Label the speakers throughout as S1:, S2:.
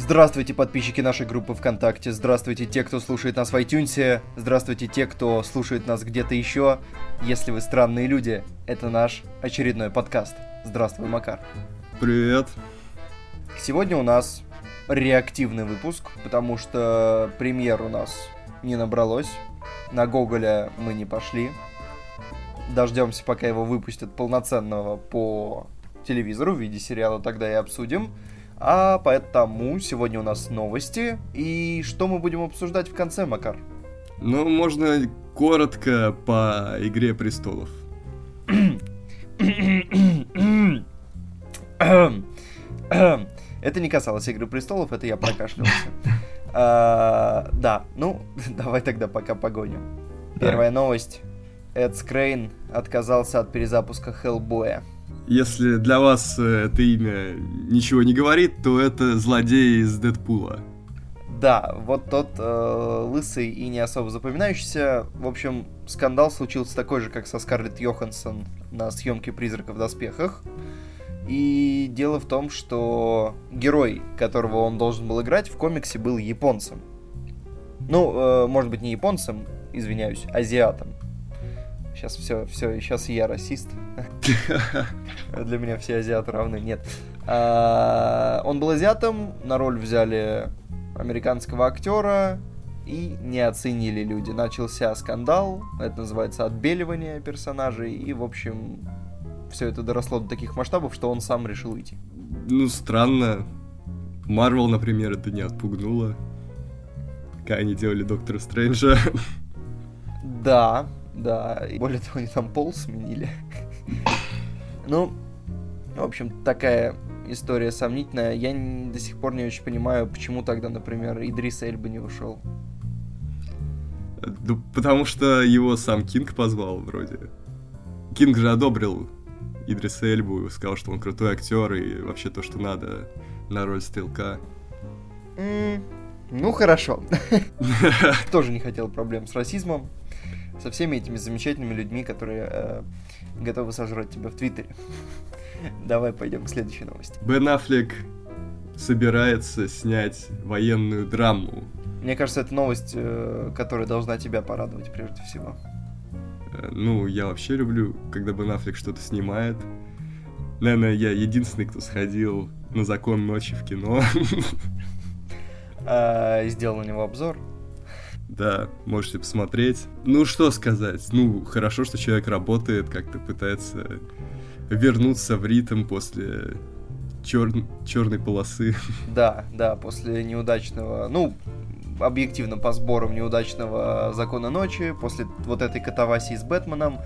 S1: Здравствуйте, подписчики нашей группы ВКонтакте. Здравствуйте, те, кто слушает нас в iTunes. Здравствуйте, те, кто слушает нас где-то еще. Если вы странные люди, это наш очередной подкаст. Здравствуй, Макар.
S2: Привет.
S1: Сегодня у нас реактивный выпуск, потому что премьер у нас не набралось. На Гоголя мы не пошли. Дождемся, пока его выпустят полноценного по телевизору в виде сериала, тогда и обсудим. А поэтому сегодня у нас новости. И что мы будем обсуждать в конце, Макар?
S2: Ну, можно коротко по Игре престолов.
S1: Это не касалось Игры престолов, это я прокашлялся. А, да, ну, давай тогда пока погоню. Первая новость. Эд Скрейн отказался от перезапуска Хеллбоя.
S2: Если для вас э, это имя ничего не говорит, то это злодей из Дэдпула.
S1: Да, вот тот э, лысый и не особо запоминающийся. В общем, скандал случился такой же, как со Скарлетт Йоханссон на съемке «Призрака в доспехах». И дело в том, что герой, которого он должен был играть, в комиксе был японцем. Ну, э, может быть, не японцем, извиняюсь, азиатом. Сейчас все, все, сейчас я расист. Для меня все азиаты равны. Нет. А, он был азиатом, на роль взяли американского актера, и не оценили люди. Начался скандал, это называется отбеливание персонажей, и, в общем, все это доросло до таких масштабов, что он сам решил уйти.
S2: Ну, странно. Марвел, например, это не отпугнуло. Как они делали Доктора Стрэнджа.
S1: Да, да, и более того, они там пол сменили. ну, в общем, такая история сомнительная. Я до сих пор не очень понимаю, почему тогда, например, Идрис Эльба не ушел.
S2: Ну, потому что его сам Кинг позвал, вроде. Кинг же одобрил Идриса Эльбу и сказал, что он крутой актер и вообще то, что надо на роль стрелка.
S1: Mm, ну, хорошо. Тоже не хотел проблем с расизмом со всеми этими замечательными людьми, которые э, готовы сожрать тебя в Твиттере. Давай пойдем к следующей новости.
S2: Бен Аффлек собирается снять военную драму.
S1: Мне кажется, это новость, э, которая должна тебя порадовать прежде всего.
S2: Э, ну, я вообще люблю, когда Бен Аффлек что-то снимает. Наверное, я единственный, кто сходил на закон ночи в кино.
S1: А, сделал на него обзор.
S2: Да, можете посмотреть. Ну, что сказать? Ну, хорошо, что человек работает, как-то пытается вернуться в ритм после чер... черной полосы.
S1: Да, да, после неудачного, ну, объективно по сборам неудачного Закона Ночи, после вот этой катавасии с Бэтменом.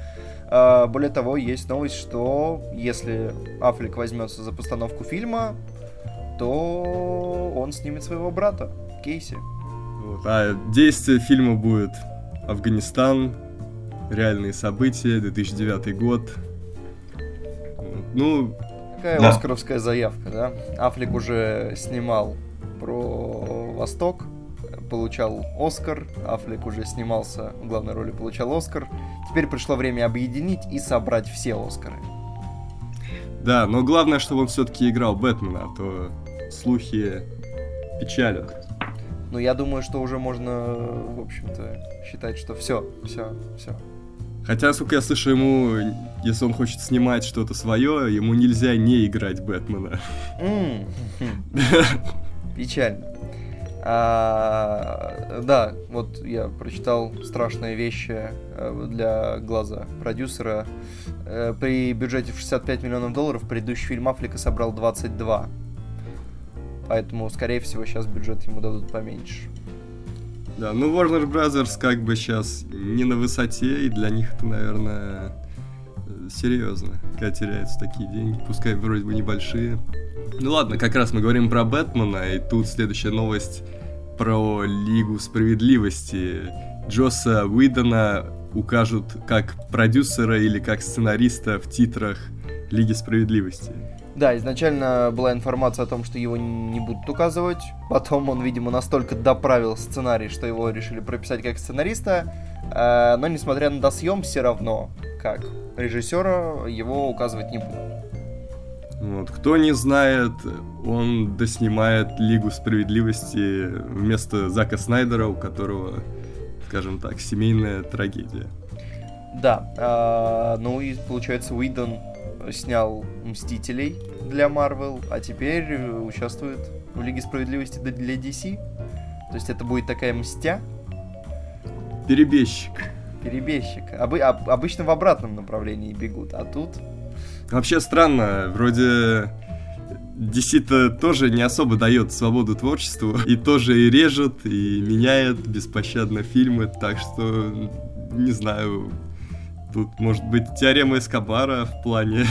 S1: А, более того, есть новость, что если Аффлек возьмется за постановку фильма, то он снимет своего брата, Кейси.
S2: Вот. А действие фильма будет Афганистан, реальные события, 2009 год. Ну,
S1: Какая да. оскаровская заявка, да? Аффлек уже снимал про Восток, получал Оскар. Аффлек уже снимался в главной роли, получал Оскар. Теперь пришло время объединить и собрать все Оскары.
S2: Да, но главное, чтобы он все-таки играл Бэтмена, а то слухи печалят.
S1: Но я думаю, что уже можно, в общем-то, считать, что все, все, все.
S2: Хотя, сколько я слышу, ему, если он хочет снимать что-то свое, ему нельзя не играть Бэтмена.
S1: Печально. А, да, вот я прочитал страшные вещи э, для глаза продюсера. Э, при бюджете в 65 миллионов долларов предыдущий фильм Африка собрал 22. Поэтому, скорее всего, сейчас бюджет ему дадут поменьше.
S2: Да, ну Warner Brothers как бы сейчас не на высоте, и для них это, наверное, серьезно, когда теряются такие деньги, пускай вроде бы небольшие. Ну ладно, как раз мы говорим про Бэтмена, и тут следующая новость про Лигу Справедливости. Джоса Уидона укажут как продюсера или как сценариста в титрах Лиги Справедливости.
S1: Да, изначально была информация о том, что его не будут указывать. Потом он, видимо, настолько доправил сценарий, что его решили прописать как сценариста. Э, но, несмотря на досъем, все равно, как режиссера, его указывать не будут.
S2: Вот. Кто не знает, он доснимает Лигу Справедливости вместо Зака Снайдера, у которого, скажем так, семейная трагедия.
S1: Да, а, ну и получается Уидон снял Мстителей для Марвел, а теперь участвует в Лиге Справедливости для DC. То есть это будет такая мстя.
S2: Перебежчик.
S1: Перебежчик. Обы- об- обычно в обратном направлении бегут, а тут...
S2: Вообще странно, вроде DC-то тоже не особо дает свободу творчеству, и тоже и режет, и меняет беспощадно фильмы, так что, не знаю, тут может быть теорема Эскобара в плане...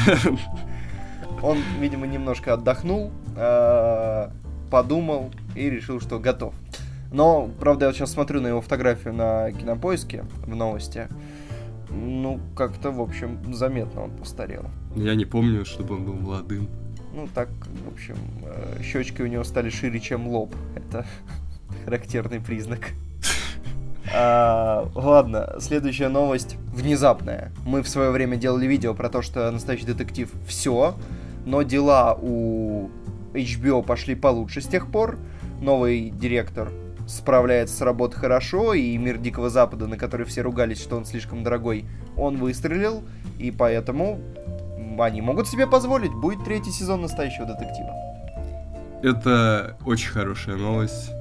S1: Он, видимо, немножко отдохнул, а, подумал и решил, что готов. Но, правда, я вот сейчас смотрю на его фотографию на кинопоиске в новости. Ну, как-то, в общем, заметно он постарел.
S2: Я не помню, чтобы он был молодым.
S1: Ну, так, в общем, э, щечки у него стали шире, чем лоб. Это характерный признак. А, ладно, следующая новость внезапная. Мы в свое время делали видео про то, что настоящий детектив все, но дела у HBO пошли получше с тех пор. Новый директор справляется с работой хорошо, и мир Дикого Запада, на который все ругались, что он слишком дорогой, он выстрелил, и поэтому они могут себе позволить, будет третий сезон настоящего детектива.
S2: Это очень хорошая новость,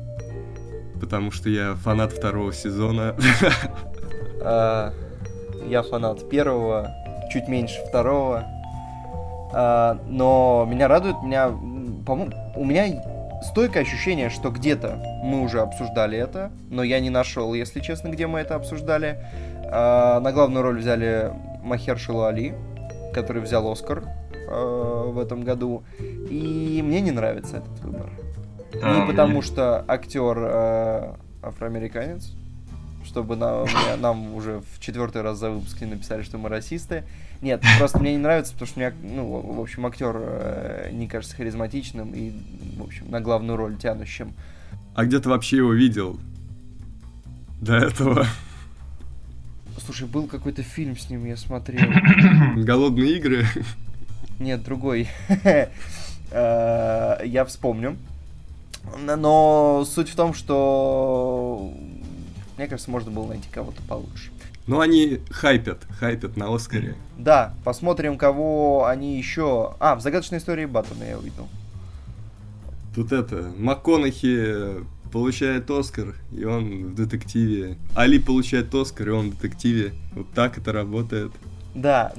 S2: потому что я фанат второго сезона.
S1: Я фанат первого, чуть меньше второго. А, но меня радует, меня, по-моему, у меня стойкое ощущение, что где-то мы уже обсуждали это, но я не нашел, если честно, где мы это обсуждали. А, на главную роль взяли Махершилу Али, который взял Оскар в этом году. И мне не нравится этот выбор. А, не потому что актер э, афроамериканец, чтобы на, меня, нам уже в четвертый раз за выпуск не написали, что мы расисты. Нет, просто мне не нравится, потому что мне, ну, в общем, актер э, не кажется харизматичным и, в общем, на главную роль тянущим.
S2: А где ты вообще его видел? До этого.
S1: Слушай, был какой-то фильм с ним, я смотрел.
S2: Голодные игры?
S1: Нет, другой. Э, я вспомню. Но суть в том, что мне кажется, можно было найти кого-то получше.
S2: Ну, они хайпят, хайпят на Оскаре.
S1: Да, посмотрим, кого они еще... А, в «Загадочной истории Баттона» я увидел.
S2: Тут это, МакКонахи получает Оскар, и он в детективе. Али получает Оскар, и он в детективе. Вот так это работает.
S1: Да,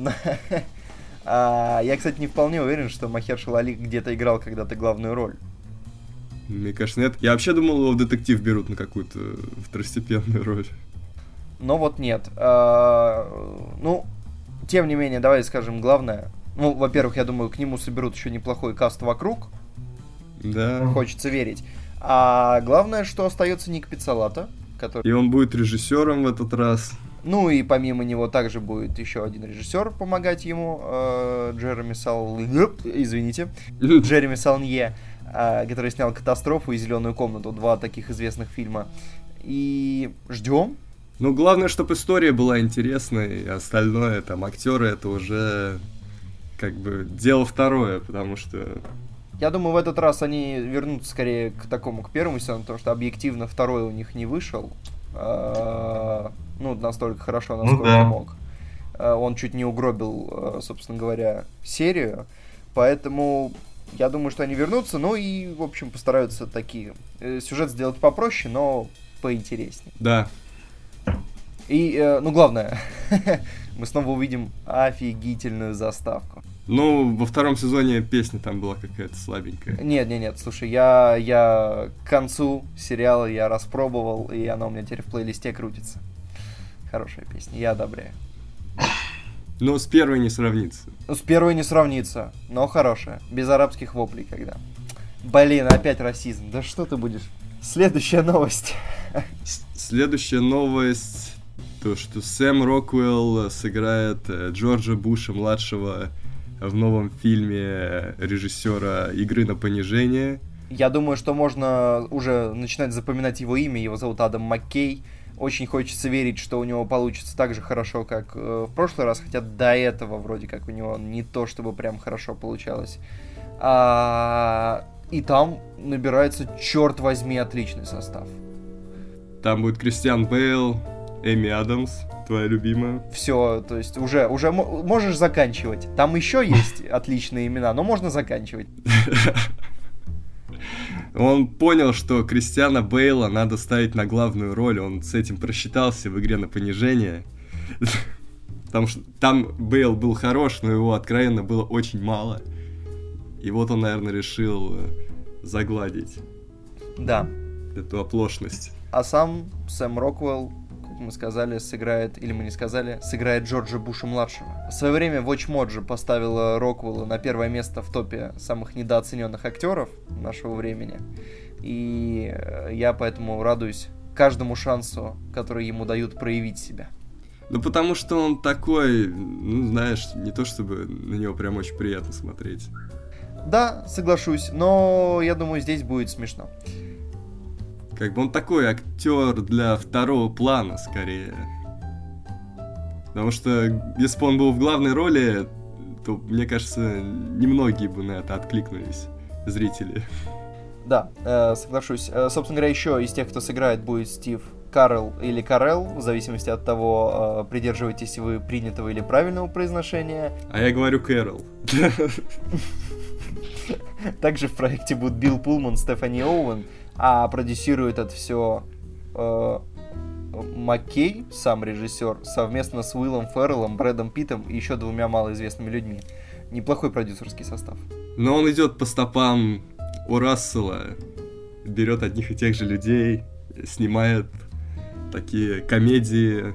S1: а, я, кстати, не вполне уверен, что Махершал Али где-то играл когда-то главную роль.
S2: Мне кажется, нет. Я вообще думал, его в детектив берут на какую-то второстепенную роль.
S1: Но вот нет. А, ну, тем не менее, давай скажем главное. Ну, во-первых, я думаю, к нему соберут еще неплохой каст вокруг.
S2: Да.
S1: Хочется верить. А главное, что остается Ник Пиццалата,
S2: который... И он будет режиссером в этот раз.
S1: Ну и помимо него также будет еще один режиссер помогать ему, э, Джереми Сал... Извините. Джереми Салнье. А, который снял «Катастрофу» и «Зеленую комнату», два таких известных фильма. И ждем.
S2: Ну, главное, чтобы история была интересной, и остальное, там, актеры, это уже как бы дело второе, потому что...
S1: Я думаю, в этот раз они вернутся скорее к такому, к первому сезону, потому что объективно второй у них не вышел. А, ну, настолько хорошо, ну насколько ну, да. мог. А, он чуть не угробил, собственно говоря, серию. Поэтому я думаю, что они вернутся, ну и, в общем, постараются такие э, сюжет сделать попроще, но поинтереснее.
S2: Да.
S1: И, э, ну, главное, мы снова увидим офигительную заставку.
S2: Ну, во втором сезоне песня там была какая-то слабенькая.
S1: Нет, нет, нет, слушай, я, я к концу сериала я распробовал, и она у меня теперь в плейлисте крутится. Хорошая песня, я одобряю.
S2: Но с первой не сравнится.
S1: Ну, с первой не сравнится, но хорошая. Без арабских воплей когда. Блин, опять расизм. Да что ты будешь? Следующая новость.
S2: Следующая новость. То, что Сэм Роквелл сыграет э, Джорджа Буша младшего в новом фильме режиссера «Игры на понижение».
S1: Я думаю, что можно уже начинать запоминать его имя. Его зовут Адам Маккей. Очень хочется верить, что у него получится так же хорошо, как э, в прошлый раз, хотя до этого вроде как у него не то, чтобы прям хорошо получалось. А, и там набирается, черт возьми, отличный состав.
S2: Там будет Кристиан Бейл, Эми Адамс, твоя любимая.
S1: Все, то есть уже, уже можешь заканчивать. Там еще есть отличные имена, но можно заканчивать.
S2: Он понял, что Кристиана Бейла надо ставить на главную роль, он с этим просчитался в игре на понижение. Потому что там Бейл был хорош, но его откровенно было очень мало. И вот он, наверное, решил э, загладить.
S1: Да.
S2: Эту оплошность.
S1: А сам Сэм Роквелл мы сказали, сыграет, или мы не сказали, сыграет Джорджа Буша-младшего. В свое время Watch Mojo поставила Роквелла на первое место в топе самых недооцененных актеров нашего времени. И э, я поэтому радуюсь каждому шансу, который ему дают проявить себя.
S2: Ну, потому что он такой, ну, знаешь, не то чтобы на него прям очень приятно смотреть.
S1: Да, соглашусь, но я думаю, здесь будет смешно.
S2: Как бы он такой актер для второго плана, скорее. Потому что если бы он был в главной роли, то, мне кажется, немногие бы на это откликнулись, зрители.
S1: Да, э, соглашусь. Э, собственно говоря, еще из тех, кто сыграет, будет Стив Карл или Карел, в зависимости от того, э, придерживаетесь вы принятого или правильного произношения.
S2: А я говорю Кэрол.
S1: Также в проекте будут Билл Пулман, Стефани Оуэн, а продюсирует это все э, Маккей, сам режиссер, совместно с Уиллом Ферреллом, Брэдом Питом и еще двумя малоизвестными людьми. Неплохой продюсерский состав.
S2: Но он идет по стопам у Рассела, берет одних и тех же людей, снимает такие комедии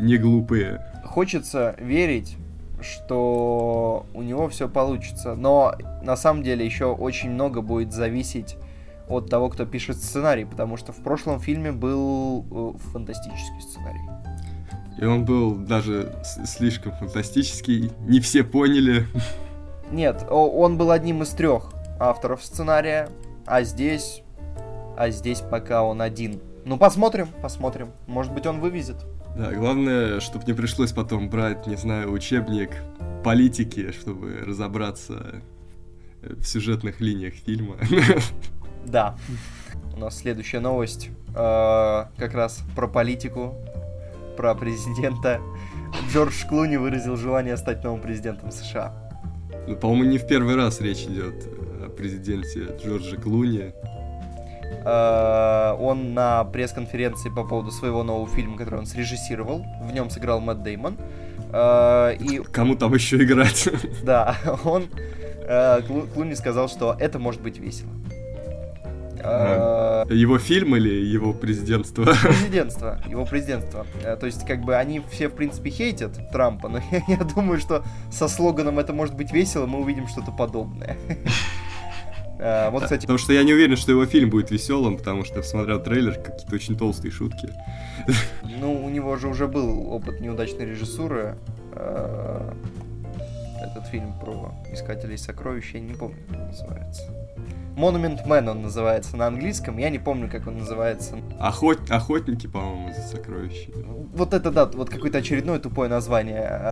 S2: не глупые.
S1: Хочется верить, что у него все получится, но на самом деле еще очень много будет зависеть от того, кто пишет сценарий, потому что в прошлом фильме был э, фантастический сценарий.
S2: И он был даже слишком фантастический, не все поняли.
S1: Нет, он был одним из трех авторов сценария, а здесь... А здесь пока он один. Ну, посмотрим, посмотрим. Может быть, он вывезет.
S2: Да, главное, чтобы не пришлось потом брать, не знаю, учебник политики, чтобы разобраться в сюжетных линиях фильма.
S1: Да. У нас следующая новость э, как раз про политику, про президента. Джордж Клуни выразил желание стать новым президентом США.
S2: Ну, по-моему, не в первый раз речь идет о президенте Джорджа Клуни.
S1: Uh, он на пресс-конференции по поводу своего нового фильма, который он срежиссировал, в нем сыграл Мэтт Деймон.
S2: Uh, и... Кому там еще играть?
S1: Да, он Клуни сказал, что это может быть весело.
S2: А, его фильм или его президентство?
S1: Президентство, его президентство. Э, то есть, как бы, они все, в принципе, хейтят Трампа, но я, думаю, что со слоганом «это может быть весело» мы увидим что-то подобное.
S2: Uh, вот, кстати... Потому что я не уверен, что его фильм будет веселым, потому что я посмотрел трейлер, какие-то очень толстые шутки.
S1: Ну, у него же уже был опыт неудачной режиссуры. Этот фильм про искателей сокровищ, я не помню, как называется. Monument Man он называется на английском, я не помню, как он называется.
S2: Охот... Охотники, по-моему, за сокровищами.
S1: Вот это да, вот какое-то очередное тупое название.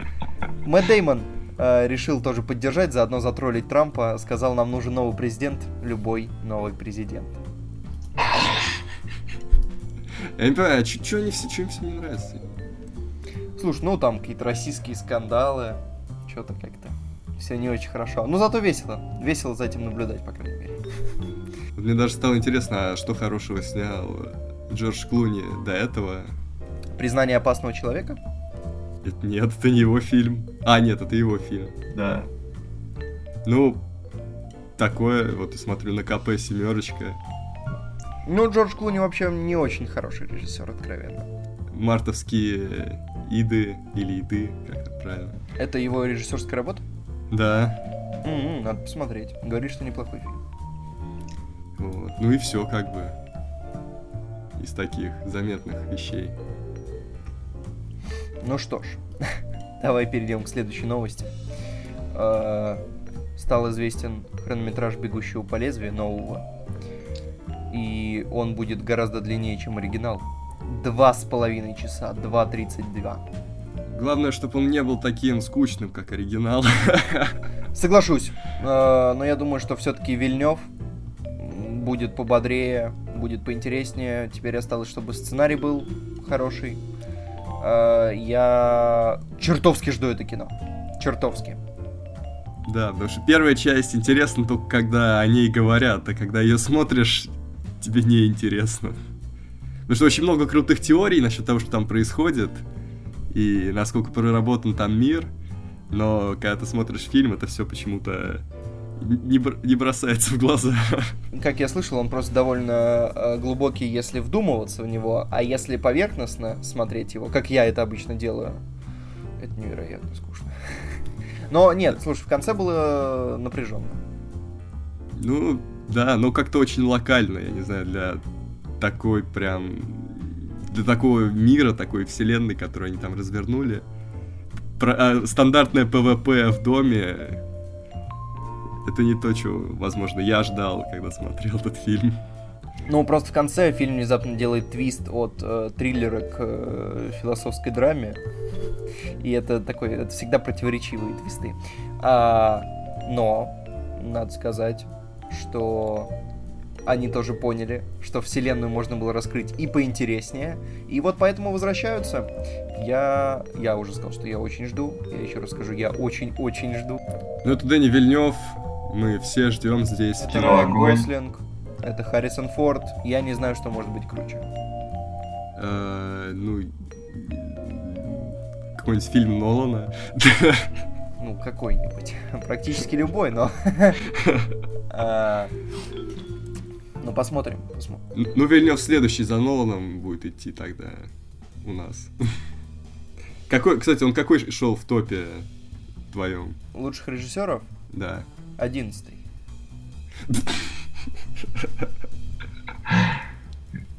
S1: Мэтт Деймон э, решил тоже поддержать, заодно затроллить Трампа, сказал, нам нужен новый президент, любой новый президент.
S2: Я не понимаю, а что они все, что им все не нравится?
S1: Слушай, ну там какие-то российские скандалы, что-то как-то все не очень хорошо. Но зато весело. Весело за этим наблюдать, по крайней мере.
S2: Мне даже стало интересно, а что хорошего снял Джордж Клуни до этого?
S1: Признание опасного человека?
S2: Это, нет, это не его фильм. А, нет, это его фильм.
S1: Да.
S2: Ну, такое, вот я смотрю на КП семерочка.
S1: Ну, Джордж Клуни вообще не очень хороший режиссер, откровенно.
S2: Мартовские иды или иды, как это правильно.
S1: Это его режиссерская работа?
S2: Да.
S1: Mm-hmm, надо посмотреть. Говорит, что неплохой фильм.
S2: Вот. Ну и все, как бы. Из таких заметных вещей.
S1: Ну что ж, давай перейдем к следующей новости. А, стал известен хронометраж «Бегущего по лезвию» нового. И он будет гораздо длиннее, чем оригинал. два с половиной часа, 2.32.
S2: Главное, чтобы он не был таким скучным, как оригинал.
S1: Соглашусь, э, но я думаю, что все-таки Вильнев будет пободрее, будет поинтереснее. Теперь осталось, чтобы сценарий был хороший. Э, я чертовски жду это кино. Чертовски.
S2: Да, потому что первая часть интересна только когда о ней говорят, а когда ее смотришь, тебе не интересно. Потому что очень много крутых теорий насчет того, что там происходит, и насколько проработан там мир, но когда ты смотришь фильм, это все почему-то не, не бросается в глаза.
S1: Как я слышал, он просто довольно э, глубокий, если вдумываться в него, а если поверхностно смотреть его, как я это обычно делаю, это невероятно скучно. Но нет, слушай, в конце было напряженно.
S2: Ну, да, но как-то очень локально, я не знаю, для такой прям... Для такого мира, такой вселенной, которую они там развернули. Про, а, стандартное ПВП в доме, это не то, чего, возможно, я ждал, когда смотрел этот фильм.
S1: Ну, просто в конце фильм внезапно делает твист от э, триллера к э, философской драме. И это такой, это всегда противоречивые твисты. А, но, надо сказать, что они тоже поняли, что вселенную можно было раскрыть и поинтереснее. И вот поэтому возвращаются. Я, я уже сказал, что я очень жду. Я еще раз скажу, я очень-очень жду.
S2: Ну, это Дэнни Вильнев. Мы все ждем здесь.
S1: Это Райан Гослинг. Это Харрисон Форд. Я не знаю, что может быть круче.
S2: Uh, ну, какой-нибудь фильм Нолана.
S1: Ну, какой-нибудь. Практически любой, но... Ну, посмотрим. посмотрим.
S2: Ну, Вильнев следующий за Ноланом будет идти тогда у нас. Какой, кстати, он какой шел в топе твоем?
S1: Лучших режиссеров?
S2: Да.
S1: Одиннадцатый.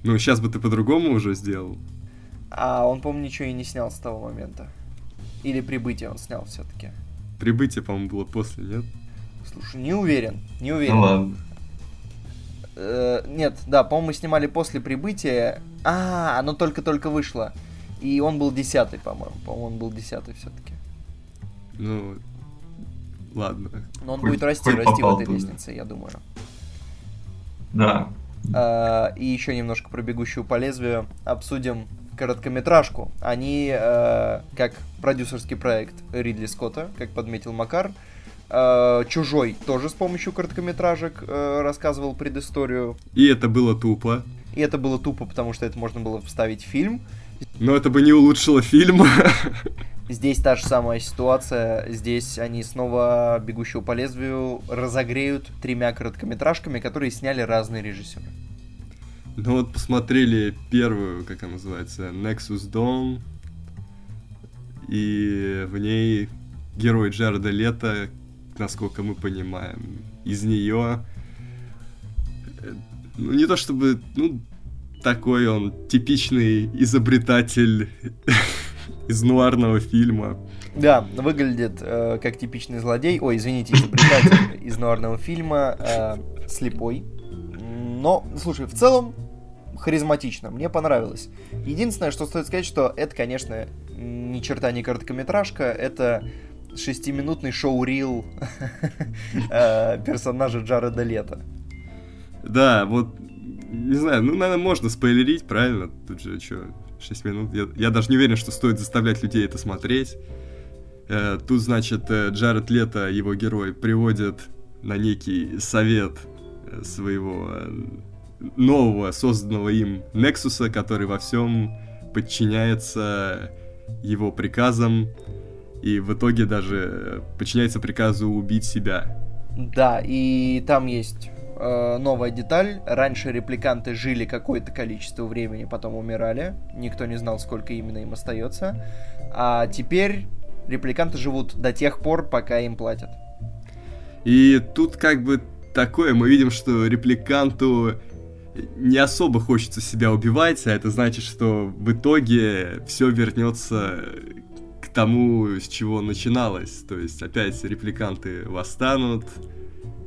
S2: Ну, сейчас бы ты по-другому уже сделал.
S1: А он, по-моему, ничего и не снял с того момента. Или прибытие он снял все-таки.
S2: Прибытие, по-моему, было после, нет?
S1: Слушай, не уверен, не уверен.
S3: Ну ладно.
S1: Э, нет, да, по-моему, мы снимали после прибытия. А, оно только-только вышло. И он был десятый, по-моему. По-моему, он был десятый все-таки.
S2: Ну, ладно.
S1: Но он
S3: Хоть-
S1: будет расти,
S3: хоть
S1: расти в этой
S3: туда.
S1: лестнице, я думаю.
S3: Да.
S1: А, и еще немножко про бегущую по лезвию обсудим короткометражку. Они, э, как продюсерский проект Ридли Скотта, как подметил Макар, э, Чужой тоже с помощью короткометражек э, рассказывал предысторию.
S2: И это было тупо.
S1: И это было тупо, потому что это можно было вставить в фильм.
S2: Но это бы не улучшило фильм.
S1: Здесь та же самая ситуация. Здесь они снова «Бегущего по лезвию» разогреют тремя короткометражками, которые сняли разные режиссеры.
S2: Ну вот посмотрели первую, как она называется, Nexus Dawn. И в ней герой Джареда Лето, насколько мы понимаем, из нее... э, Ну, не то чтобы, ну, такой он типичный изобретатель из нуарного фильма.
S1: Да, выглядит э, как типичный злодей. Ой, извините, изобретатель из нуарного фильма, э, слепой. Но, слушай, в целом харизматично, мне понравилось. Единственное, что стоит сказать, что это, конечно, ни черта не короткометражка, это шестиминутный шоу-рил э, персонажа Джареда Лето.
S2: Да, вот, не знаю, ну, наверное, можно спойлерить, правильно? Тут же, что, 6 минут. Я, я даже не уверен, что стоит заставлять людей это смотреть. Э, тут, значит, э, Джаред Лето, его герой, приводит на некий совет э, своего нового, созданного им Нексуса, который во всем подчиняется его приказам и в итоге даже э, подчиняется приказу убить себя.
S1: Да, и там есть э, новая деталь. Раньше репликанты жили какое-то количество времени, потом умирали. Никто не знал, сколько именно им остается. А теперь репликанты живут до тех пор, пока им платят.
S2: И тут как бы такое, мы видим, что репликанту не особо хочется себя убивать, а это значит, что в итоге все вернется к тому, с чего начиналось. То есть опять репликанты восстанут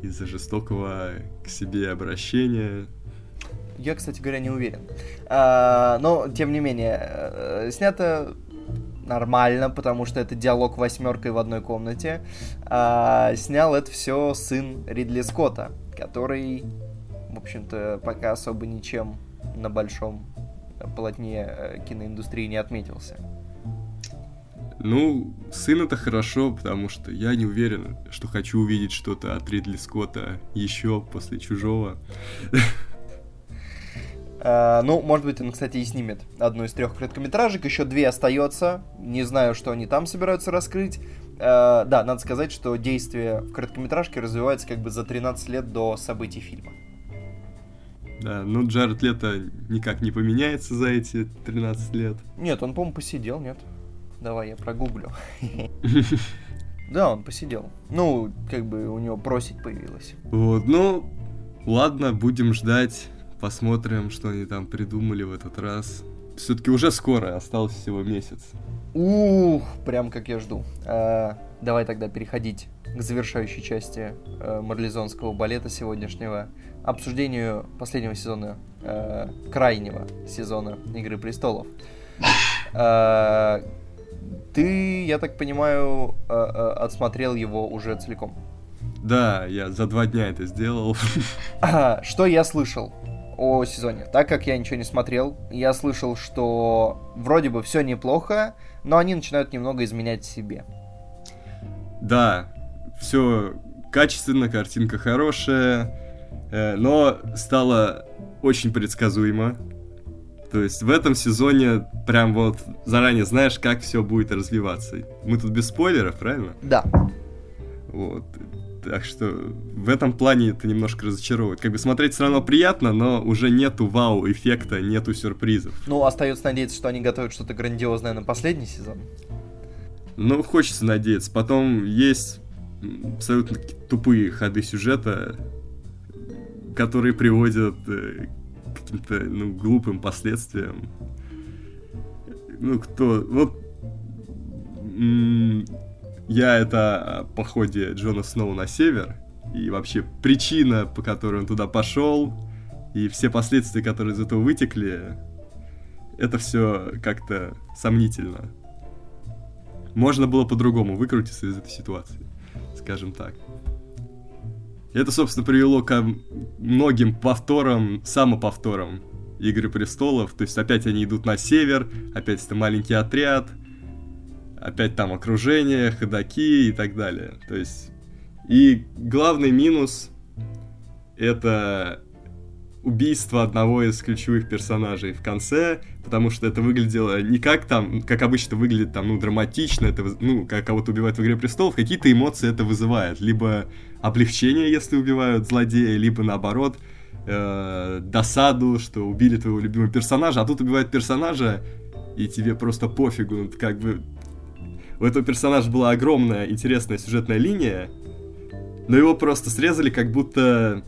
S2: из-за жестокого к себе обращения.
S1: Я, кстати говоря, не уверен. А, но, тем не менее, э, снято нормально, потому что это диалог восьмеркой в одной комнате. А, снял это все сын Ридли Скотта, который, в общем-то, пока особо ничем на большом полотне э, киноиндустрии не отметился.
S2: Ну, сын это хорошо, потому что я не уверен, что хочу увидеть что-то от Ридли Скотта еще после Чужого.
S1: Uh, ну, может быть, он, кстати, и снимет одну из трех короткометражек. Еще две остается. Не знаю, что они там собираются раскрыть. Uh, да, надо сказать, что действие в короткометражке развивается как бы за 13 лет до событий фильма.
S2: Да, ну Джаред Лето никак не поменяется за эти 13 лет.
S1: Нет, он, по-моему, посидел, нет? Давай я прогуглю. Да, он посидел. Ну, как бы у него просить появилось.
S2: Вот, ну, ладно, будем ждать. Посмотрим, что они там придумали в этот раз. Все-таки уже скоро, осталось всего месяц.
S1: Ух, прям как я жду. А, давай тогда переходить к завершающей части э, марлезонского балета сегодняшнего. Обсуждению последнего сезона, э, крайнего сезона Игры престолов. Э, ты, я так понимаю, э, э, отсмотрел его уже целиком.
S2: Да, я за два дня это сделал.
S1: Что я слышал о сезоне? Так как я ничего не смотрел, я слышал, что вроде бы все неплохо, но они начинают немного изменять себе.
S2: Да, все качественно, картинка хорошая, э, но стало очень предсказуемо. То есть в этом сезоне прям вот заранее знаешь, как все будет развиваться. Мы тут без спойлеров, правильно?
S1: Да.
S2: Вот. Так что в этом плане это немножко разочаровывает. Как бы смотреть все равно приятно, но уже нету вау-эффекта, нету сюрпризов.
S1: Ну, остается надеяться, что они готовят что-то грандиозное на последний сезон.
S2: Ну, хочется надеяться. Потом есть абсолютно тупые ходы сюжета, которые приводят э, каким-то, ну, глупым последствиям. Ну, кто... Вот... Я это о походе Джона Сноу на север, и вообще причина, по которой он туда пошел, и все последствия, которые из этого вытекли, это все как-то сомнительно. Можно было по-другому выкрутиться из этой ситуации, скажем так. Это, собственно, привело к многим повторам, самоповторам Игры Престолов. То есть опять они идут на север, опять это маленький отряд, опять там окружение, ходаки и так далее. То есть... И главный минус это убийство одного из ключевых персонажей в конце, потому что это выглядело не как там, как обычно выглядит там, ну, драматично, это, ну, как кого-то убивают в Игре Престолов, какие-то эмоции это вызывает. Либо облегчение, если убивают злодея, либо наоборот, э, досаду, что убили твоего любимого персонажа, а тут убивают персонажа, и тебе просто пофигу, ну, как бы... У этого персонажа была огромная интересная сюжетная линия, но его просто срезали, как будто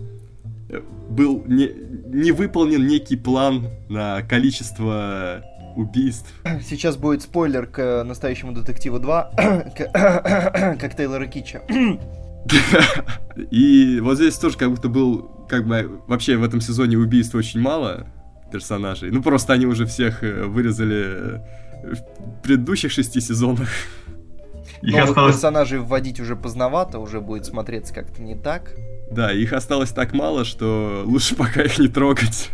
S2: был не, не выполнен некий план на количество убийств.
S1: Сейчас будет спойлер к настоящему детективу 2, как Тейлора Кича.
S2: И вот здесь тоже как будто был, как бы, вообще в этом сезоне убийств очень мало персонажей. Ну, просто они уже всех э, вырезали в предыдущих шести сезонах.
S1: Новых осталось... персонажей вводить уже поздновато, уже будет смотреться как-то не так.
S2: Да, их осталось так мало, что лучше пока их не трогать.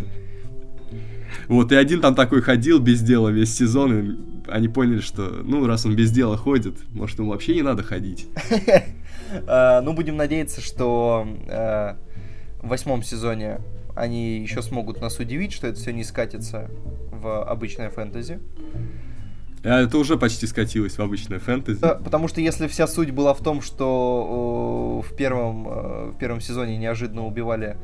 S2: Вот, и один там такой ходил без дела весь сезон, и они поняли, что, ну, раз он без дела ходит, может, ему вообще не надо ходить.
S1: А, ну, будем надеяться, что а, в восьмом сезоне они еще смогут нас удивить, что это все не скатится в обычное фэнтези.
S2: А это уже почти скатилось в обычное фэнтези.
S1: Да, потому что если вся суть была в том, что в первом, э, в первом сезоне неожиданно убивали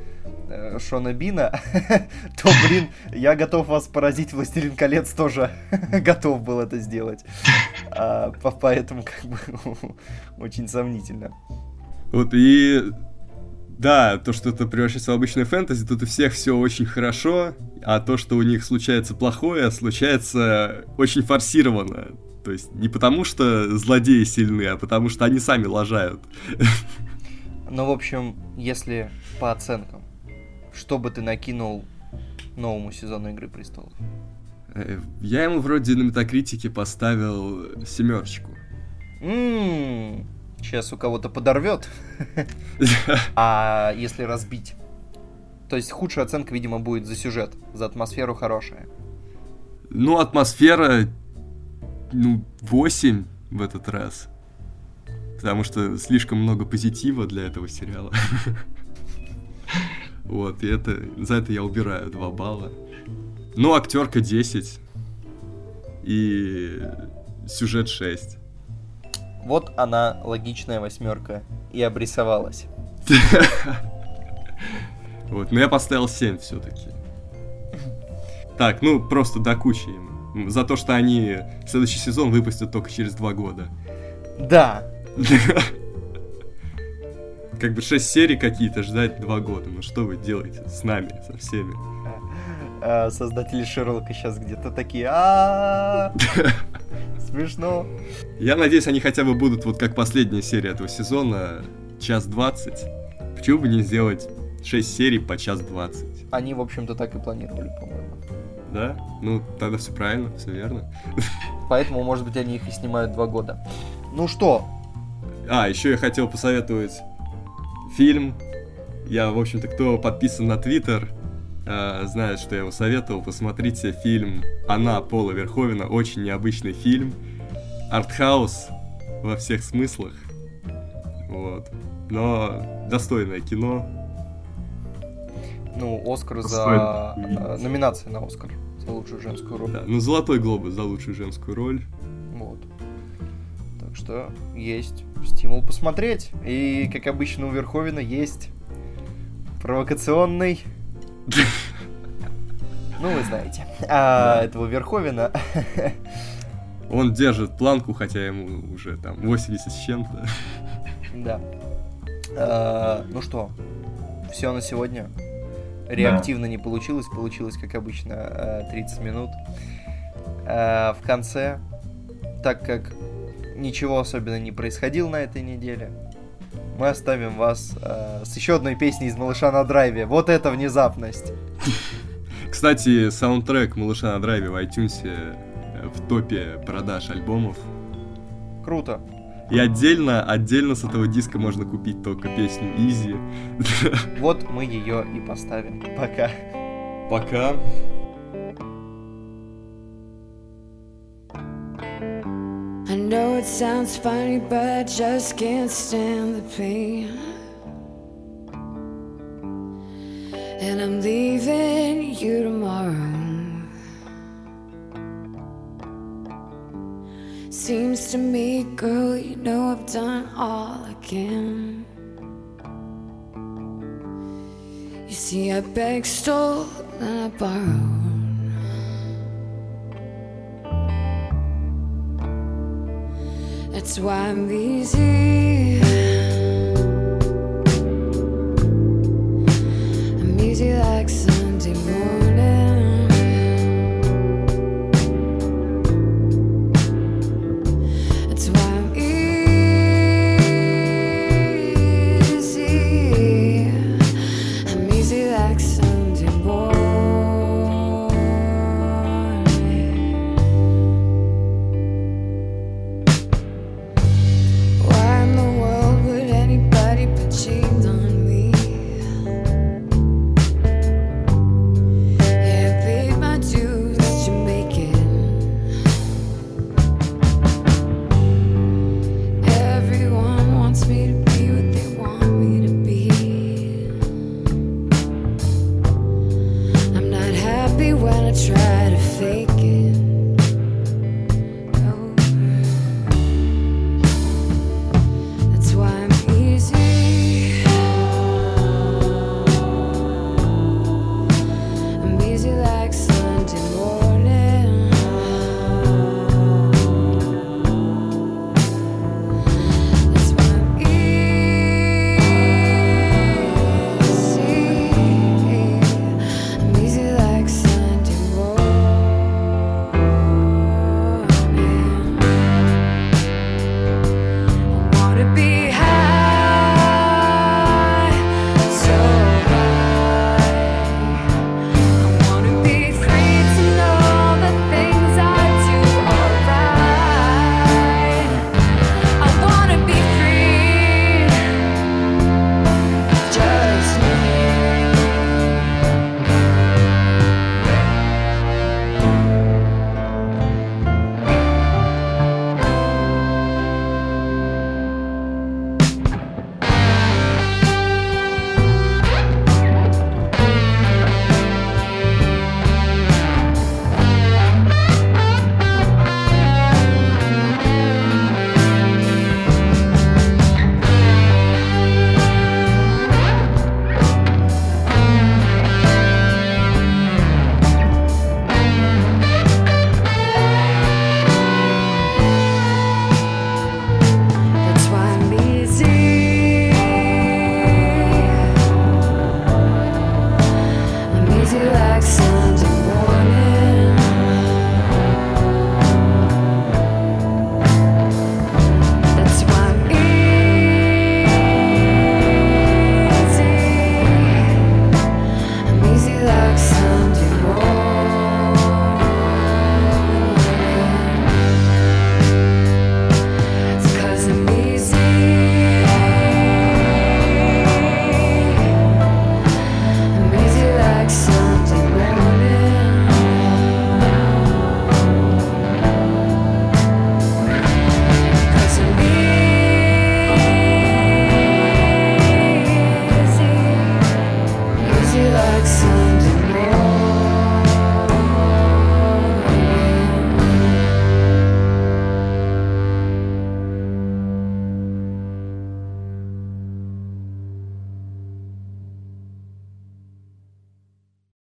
S1: э, Шона Бина, то, блин, я готов вас поразить, Властелин колец тоже готов был это сделать. А, поэтому как бы очень сомнительно.
S2: Вот и да, то, что это превращается в обычное фэнтези, тут у всех все очень хорошо, а то, что у них случается плохое, случается очень форсированно. То есть не потому, что злодеи сильны, а потому, что они сами лажают.
S1: Ну, в общем, если по оценкам, что бы ты накинул новому сезону Игры Престолов?
S2: Э, Я ему вроде на метакритике поставил семерочку.
S1: Ммм, сейчас у кого-то подорвет. А если разбить? То есть худшая оценка, видимо, будет за сюжет, за атмосферу хорошая.
S2: Ну, атмосфера, ну, 8 в этот раз. Потому что слишком много позитива для этого сериала. Вот, и это, за это я убираю 2 балла. Ну, актерка 10. И сюжет 6.
S1: Вот она, логичная восьмерка, и обрисовалась.
S2: Вот, но я поставил 7 все-таки. Так, ну просто до кучи им. За то, что они следующий сезон выпустят только через 2 года.
S1: Да,
S2: Как бы 6 серий какие-то ждать 2 года. Ну что вы делаете с нами, со всеми?
S1: а, создатели Шерлока сейчас где-то такие, смешно.
S2: Я надеюсь, они хотя бы будут вот как последняя серия этого сезона, час 20. Почему бы не сделать 6 серий по час 20?
S1: Они, в общем-то, так и планировали, по-моему.
S2: Да? Ну, тогда все правильно, все верно.
S1: Поэтому, может быть, они их и снимают два года. Ну что,
S2: А, еще я хотел посоветовать фильм. Я, в общем-то, кто подписан на Твиттер, э, знает, что я его советовал. Посмотрите фильм «Она» Пола Верховена. Очень необычный фильм. Артхаус во всех смыслах. Вот. Но достойное кино.
S1: ну, Оскар за... Э, Номинация на Оскар за лучшую женскую роль.
S2: Да. Ну, золотой глобус за лучшую женскую роль.
S1: Вот. Так что есть стимул посмотреть. И, как обычно, у Верховина есть провокационный... Ну, вы знаете. А, этого Верховина.
S2: Он держит планку, хотя ему уже там 80 с чем-то.
S1: Да. А, Ну что, все на сегодня. Реактивно не получилось, получилось, как обычно, э, 30 минут. А, В конце, так как ничего особенно не происходило на этой неделе, мы оставим вас э, с еще одной песней из «Малыша на драйве». Вот это внезапность!
S2: Кстати, саундтрек «Малыша на драйве» в iTunes э, в топе продаж альбомов.
S1: Круто!
S2: И отдельно, отдельно с этого диска можно купить только песню Easy.
S1: Вот мы ее и поставим. Пока.
S2: Пока.
S4: I know it sounds funny, but I just can't stand the pain. And I'm leaving you tomorrow. Seems to me, girl, you know I've done all I can. You see, I begged, stole, and I borrowed. Why I'm easy.